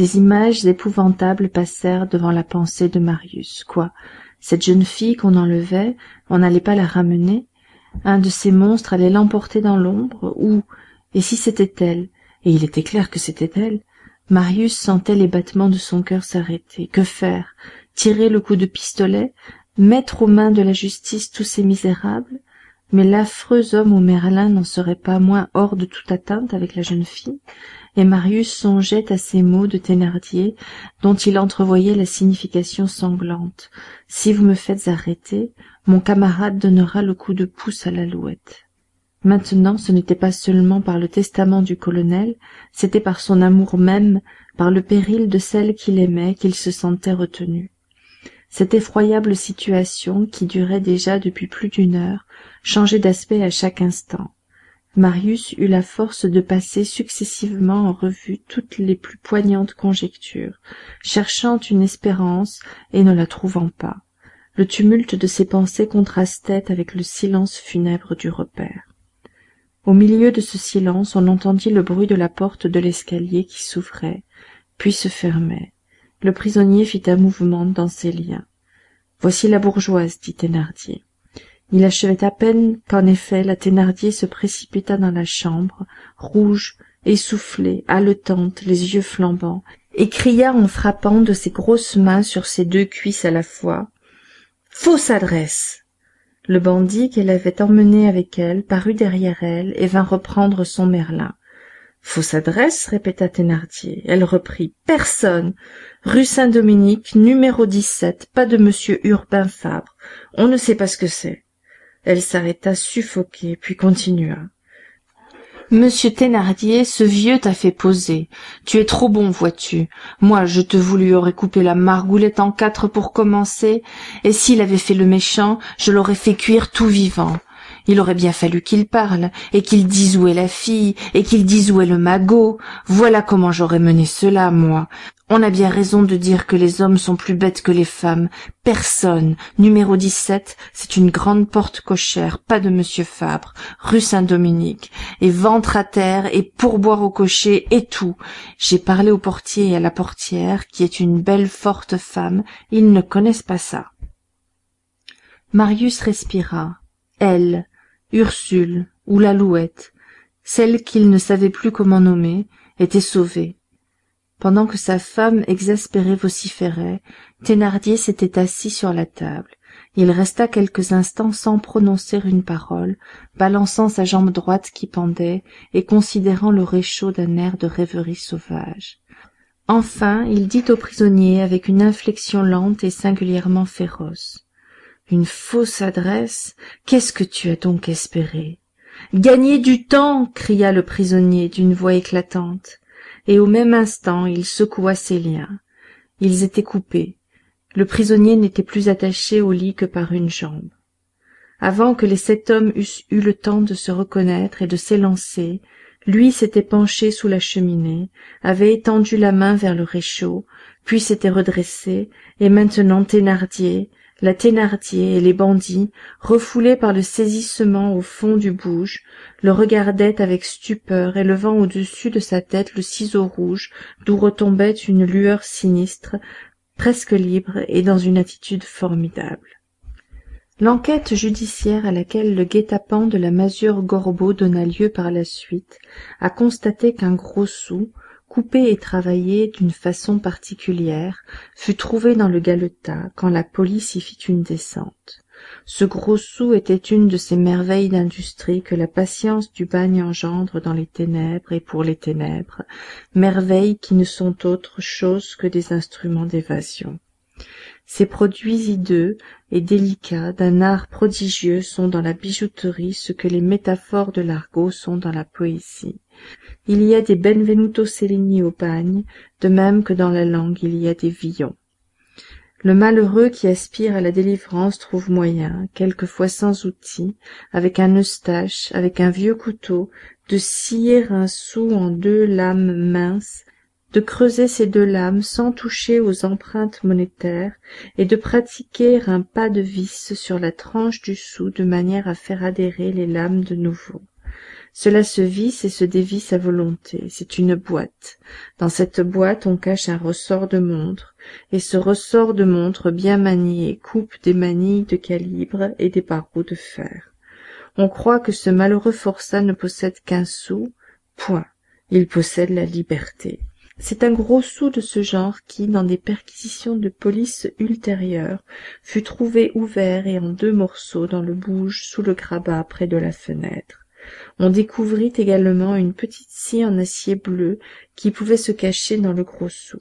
des images épouvantables passèrent devant la pensée de marius. Quoi? Cette jeune fille qu'on enlevait on n'allait pas la ramener? Un de ces monstres allait l'emporter dans l'ombre? Ou et si c'était elle? Et il était clair que c'était elle. Marius sentait les battements de son coeur s'arrêter. Que faire? Tirer le coup de pistolet? Mettre aux mains de la justice tous ces misérables? Mais l'affreux homme au merlin n'en serait pas moins hors de toute atteinte avec la jeune fille et marius songeait à ces mots de thénardier dont il entrevoyait la signification sanglante. Si vous me faites arrêter mon camarade donnera le coup de pouce à l'alouette. Maintenant ce n'était pas seulement par le testament du colonel c'était par son amour même par le péril de celle qu'il aimait qu'il se sentait retenu cette effroyable situation qui durait déjà depuis plus d'une heure changeait d'aspect à chaque instant. Marius eut la force de passer successivement en revue toutes les plus poignantes conjectures cherchant une espérance et ne la trouvant pas. Le tumulte de ses pensées contrastait avec le silence funèbre du repaire au milieu de ce silence on entendit le bruit de la porte de l'escalier qui s'ouvrait puis se fermait le prisonnier fit un mouvement dans ses liens voici la bourgeoise dit thénardier. Il achevait à peine qu'en effet la thénardier se précipita dans la chambre rouge essoufflée haletante les yeux flambants et cria en frappant de ses grosses mains sur ses deux cuisses à la fois fausse adresse! Le bandit qu'elle avait emmené avec elle parut derrière elle et vint reprendre son merlin fausse adresse! répéta thénardier. Elle reprit personne rue saint-dominique numéro pas de monsieur urbain fabre. On ne sait pas ce que c'est. Elle s'arrêta suffoquée puis continua. Monsieur thénardier ce vieux t'a fait poser. Tu es trop bon vois-tu. Moi je te vous lui aurais coupé la margoulette en quatre pour commencer et s'il avait fait le méchant je l'aurais fait cuire tout vivant. Il aurait bien fallu qu'il parle et qu'il dise où est la fille et qu'il dise où est le magot. Voilà comment j'aurais mené cela moi on a bien raison de dire que les hommes sont plus bêtes que les femmes. Personne. Numéro c'est une grande porte cochère pas de monsieur fabre rue saint-dominique. Et ventre à terre et pourboire au cocher et tout. J'ai parlé au portier et à la portière qui est une belle forte femme. Ils ne connaissent pas ça. Marius respira. Elle ursule ou l'alouette celle qu'il ne savait plus comment nommer était sauvée pendant que sa femme exaspérée vociférait thénardier s'était assis sur la table. Il resta quelques instants sans prononcer une parole balançant sa jambe droite qui pendait et considérant le réchaud d'un air de rêverie sauvage. Enfin il dit au prisonnier avec une inflexion lente et singulièrement féroce une fausse adresse qu'est-ce que tu as donc espéré? Gagner du temps! cria le prisonnier d'une voix éclatante et au même instant il secoua ses liens ils étaient coupés. Le prisonnier n'était plus attaché au lit que par une jambe. Avant que les sept hommes eussent eu le temps de se reconnaître et de s'élancer lui s'était penché sous la cheminée avait étendu la main vers le réchaud puis s'était redressé et maintenant thénardier la thénardier et les bandits refoulés par le saisissement au fond du bouge le regardaient avec stupeur élevant au-dessus de sa tête le ciseau rouge d'où retombait une lueur sinistre presque libre et dans une attitude formidable. L'enquête judiciaire à laquelle le guet-apens de la masure gorbeau donna lieu par la suite a constaté qu'un gros sou coupé et travaillé d'une façon particulière fut trouvé dans le galetas quand la police y fit une descente. Ce gros sou était une de ces merveilles d'industrie que la patience du bagne engendre dans les ténèbres et pour les ténèbres merveilles qui ne sont autre chose que des instruments d'évasion. Ces produits hideux et délicats d'un art prodigieux sont dans la bijouterie ce que les métaphores de l'argot sont dans la poésie il y a des benvenuto cellini au bagne de même que dans la langue il y a des villons. Le malheureux qui aspire à la délivrance trouve moyen quelquefois sans outil avec un eustache avec un vieux couteau de scier un sou en deux lames minces de creuser ces deux lames sans toucher aux empreintes monétaires et de pratiquer un pas de vis sur la tranche du sou de manière à faire adhérer les lames de nouveau cela se visse et se dévisse à volonté. C'est une boîte. Dans cette boîte on cache un ressort de montre. Et ce ressort de montre bien manié coupe des manilles de calibre et des barreaux de fer. On croit que ce malheureux forçat ne possède qu'un sou. Point. Il possède la liberté. C'est un gros sou de ce genre qui dans des perquisitions de police ultérieures fut trouvé ouvert et en deux morceaux dans le bouge sous le grabat près de la fenêtre on découvrit également une petite scie en acier bleu qui pouvait se cacher dans le gros sou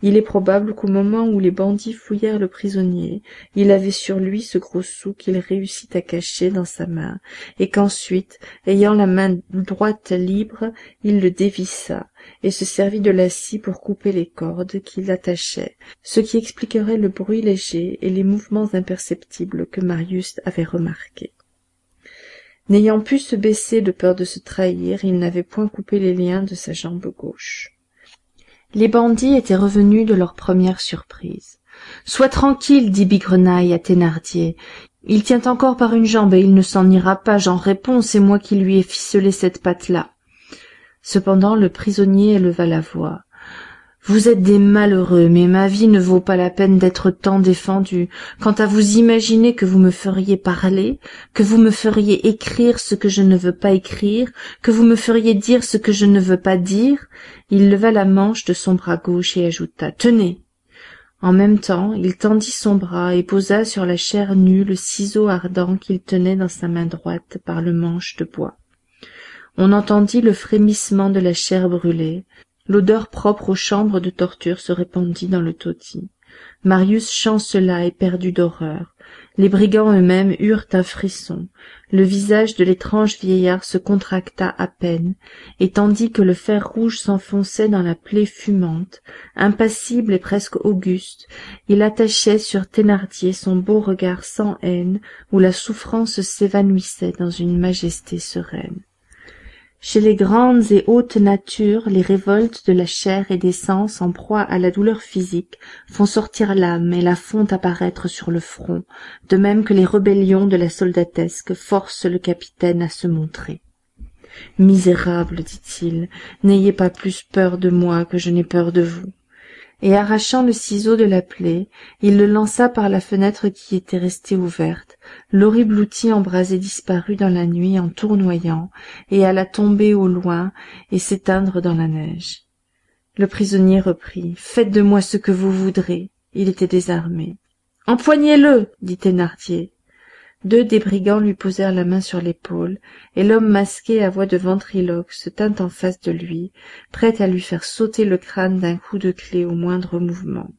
il est probable qu'au moment où les bandits fouillèrent le prisonnier il avait sur lui ce gros sou qu'il réussit à cacher dans sa main et qu'ensuite ayant la main droite libre il le dévissa et se servit de la scie pour couper les cordes qui l'attachaient ce qui expliquerait le bruit léger et les mouvements imperceptibles que marius avait remarqués n'ayant pu se baisser de peur de se trahir il n'avait point coupé les liens de sa jambe gauche. Les bandits étaient revenus de leur première surprise. Sois tranquille dit bigrenaille à thénardier. Il tient encore par une jambe et il ne s'en ira pas. J'en réponds c'est moi qui lui ai ficelé cette patte là cependant le prisonnier éleva la voix vous êtes des malheureux mais ma vie ne vaut pas la peine d'être tant défendue. Quant à vous imaginer que vous me feriez parler que vous me feriez écrire ce que je ne veux pas écrire que vous me feriez dire ce que je ne veux pas dire il leva la manche de son bras gauche et ajouta tenez! En même temps il tendit son bras et posa sur la chair nue le ciseau ardent qu'il tenait dans sa main droite par le manche de bois. On entendit le frémissement de la chair brûlée l'odeur propre aux chambres de torture se répandit dans le taudis. Marius chancela éperdu d'horreur. Les brigands eux-mêmes eurent un frisson. Le visage de l'étrange vieillard se contracta à peine et tandis que le fer rouge s'enfonçait dans la plaie fumante impassible et presque auguste il attachait sur thénardier son beau regard sans haine où la souffrance s'évanouissait dans une majesté sereine chez les grandes et hautes natures les révoltes de la chair et des sens en proie à la douleur physique font sortir l'âme et la font apparaître sur le front de même que les rébellions de la soldatesque forcent le capitaine à se montrer. Misérable dit-il n'ayez pas plus peur de moi que je n'ai peur de vous et arrachant le ciseau de la plaie il le lança par la fenêtre qui était restée ouverte. L'horrible outil embrasé disparut dans la nuit en tournoyant et alla tomber au loin et s'éteindre dans la neige. Le prisonnier reprit faites de moi ce que vous voudrez il était désarmé empoignez le dit thénardier deux des brigands lui posèrent la main sur l'épaule et l'homme masqué à voix de ventriloque se tint en face de lui prêt à lui faire sauter le crâne d'un coup de clef au moindre mouvement.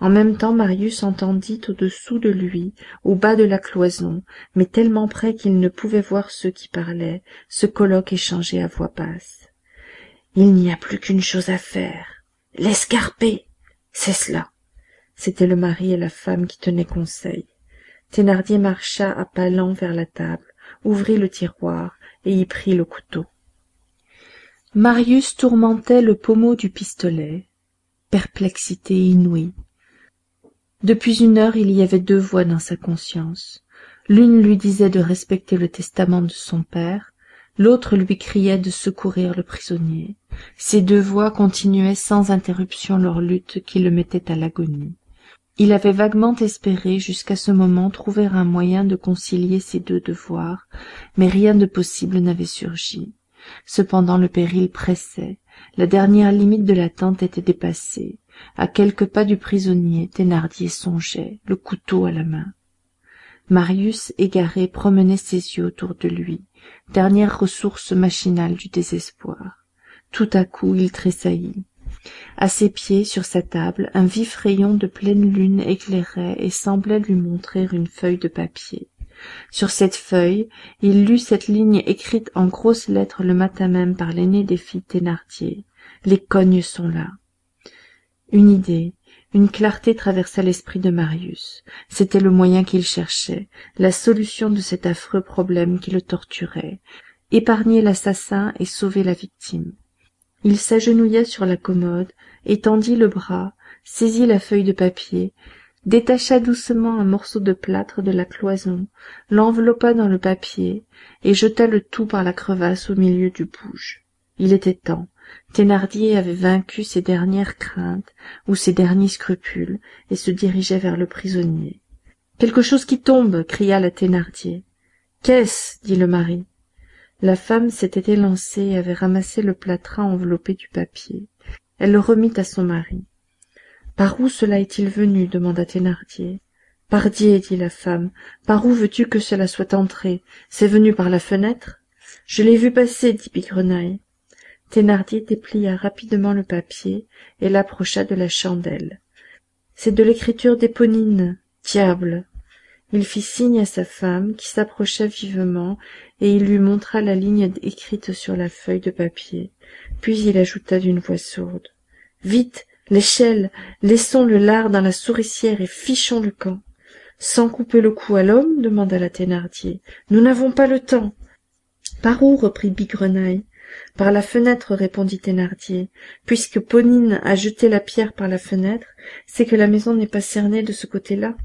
En même temps marius entendit au-dessous de lui au bas de la cloison mais tellement près qu'il ne pouvait voir ceux qui parlaient ce colloque échangé à voix basse il n'y a plus qu'une chose à faire. L'escarper c'est cela! C'étaient le mari et la femme qui tenaient conseil thénardier marcha à pas lents vers la table ouvrit le tiroir et y prit le couteau. Marius tourmentait le pommeau du pistolet. Perplexité inouïe. Depuis une heure il y avait deux voix dans sa conscience. L'une lui disait de respecter le testament de son père l'autre lui criait de secourir le prisonnier. Ces deux voix continuaient sans interruption leur lutte qui le mettait à l'agonie il avait vaguement espéré jusqu'à ce moment trouver un moyen de concilier ces deux devoirs mais rien de possible n'avait surgi. Cependant le péril pressait. La dernière limite de l'attente était dépassée. À quelques pas du prisonnier thénardier songeait le couteau à la main. Marius égaré promenait ses yeux autour de lui dernière ressource machinale du désespoir. Tout à coup il tressaillit à ses pieds sur sa table un vif rayon de pleine lune éclairait et semblait lui montrer une feuille de papier. Sur cette feuille il lut cette ligne écrite en grosses lettres le matin même par l'aîné des filles thénardier. Les cognes sont là. Une idée une clarté traversa l'esprit de marius. C'était le moyen qu'il cherchait la solution de cet affreux problème qui le torturait. Épargner l'assassin et sauver la victime il s'agenouilla sur la commode étendit le bras saisit la feuille de papier détacha doucement un morceau de plâtre de la cloison l'enveloppa dans le papier et jeta le tout par la crevasse au milieu du bouge. Il était temps. Thénardier avait vaincu ses dernières craintes ou ses derniers scrupules et se dirigeait vers le prisonnier quelque chose qui tombe! cria la thénardier qu'est-ce? dit le mari la femme s'était élancée et avait ramassé le plâtras enveloppé du papier. Elle le remit à son mari par où cela est-il venu? demanda thénardier pardié dit la femme par où veux-tu que cela soit entré? C'est venu par la fenêtre je l'ai vu passer dit bigrenaille thénardier déplia rapidement le papier et l'approcha de la chandelle c'est de l'écriture d'éponine diable! Il fit signe à sa femme qui s'approcha vivement et il lui montra la ligne écrite sur la feuille de papier. Puis il ajouta d'une voix sourde. Vite l'échelle laissons le lard dans la souricière et fichons le camp. Sans couper le cou à l'homme demanda la thénardier nous n'avons pas le temps. Par où reprit bigrenaille par la fenêtre répondit thénardier. Puisque ponine a jeté la pierre par la fenêtre c'est que la maison n'est pas cernée de ce côté-là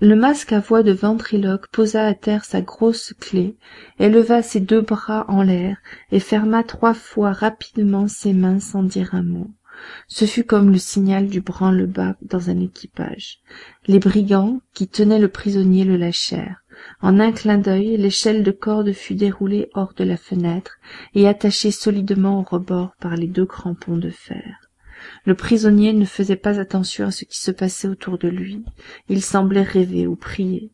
le masque à voix de ventriloque posa à terre sa grosse clef éleva ses deux bras en l'air et ferma trois fois rapidement ses mains sans dire un mot. Ce fut comme le signal du branle-bas dans un équipage. Les brigands qui tenaient le prisonnier le lâchèrent. En un clin d'oeil l'échelle de corde fut déroulée hors de la fenêtre et attachée solidement au rebord par les deux crampons de fer le prisonnier ne faisait pas attention à ce qui se passait autour de lui. Il semblait rêver ou prier.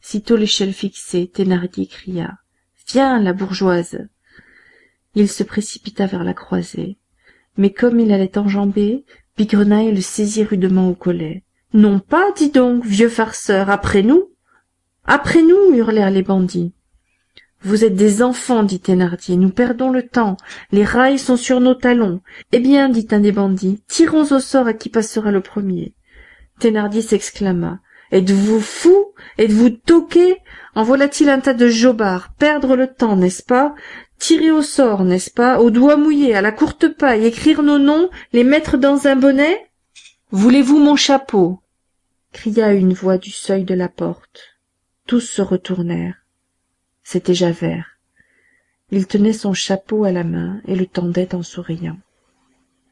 Sitôt l'échelle fixée thénardier cria viens la bourgeoise! Il se précipita vers la croisée. Mais comme il allait enjamber bigrenaille le saisit rudement au collet non pas dis donc vieux farceur après nous après nous! hurlèrent les bandits vous êtes des enfants dit thénardier nous perdons le temps. Les rails sont sur nos talons. Eh bien dit un des bandits tirons au sort à qui passera le premier. Thénardier s'exclama. Êtes-vous fous êtes-vous toqués en voilà-t-il un tas de jobards? Perdre le temps n'est-ce pas? Tirer au sort n'est-ce pas? Au doigt mouillé à la courte paille écrire nos noms les mettre dans un bonnet? Voulez-vous mon chapeau? cria une voix du seuil de la porte. Tous se retournèrent c'était javert. Il tenait son chapeau à la main et le tendait en souriant